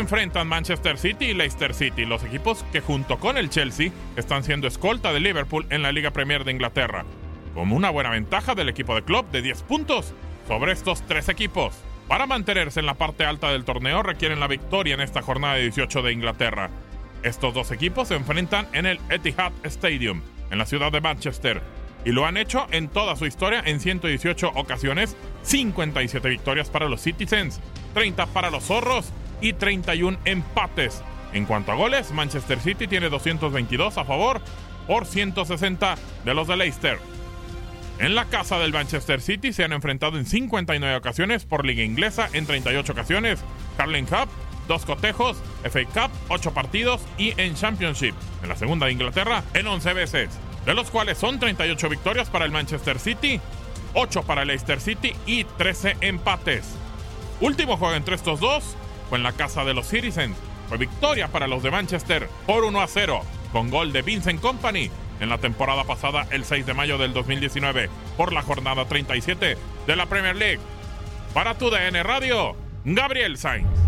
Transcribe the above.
enfrentan Manchester City y Leicester City, los equipos que junto con el Chelsea están siendo escolta de Liverpool en la Liga Premier de Inglaterra, como una buena ventaja del equipo de club de 10 puntos sobre estos tres equipos. Para mantenerse en la parte alta del torneo requieren la victoria en esta jornada de 18 de Inglaterra. Estos dos equipos se enfrentan en el Etihad Stadium, en la ciudad de Manchester, y lo han hecho en toda su historia en 118 ocasiones, 57 victorias para los Citizens, 30 para los Zorros y 31 empates. En cuanto a goles, Manchester City tiene 222 a favor por 160 de los de Leicester. En la casa del Manchester City se han enfrentado en 59 ocasiones por Liga Inglesa en 38 ocasiones, Carling Cup, dos cotejos, FA Cup, 8 partidos y en Championship, en la segunda de Inglaterra, en 11 veces, de los cuales son 38 victorias para el Manchester City, 8 para el Leicester City y 13 empates. Último juego entre estos dos fue en la casa de los Citizens. Fue victoria para los de Manchester por 1 a 0, con gol de Vincent Company en la temporada pasada el 6 de mayo del 2019 por la jornada 37 de la Premier League. Para tu DN Radio, Gabriel Sainz.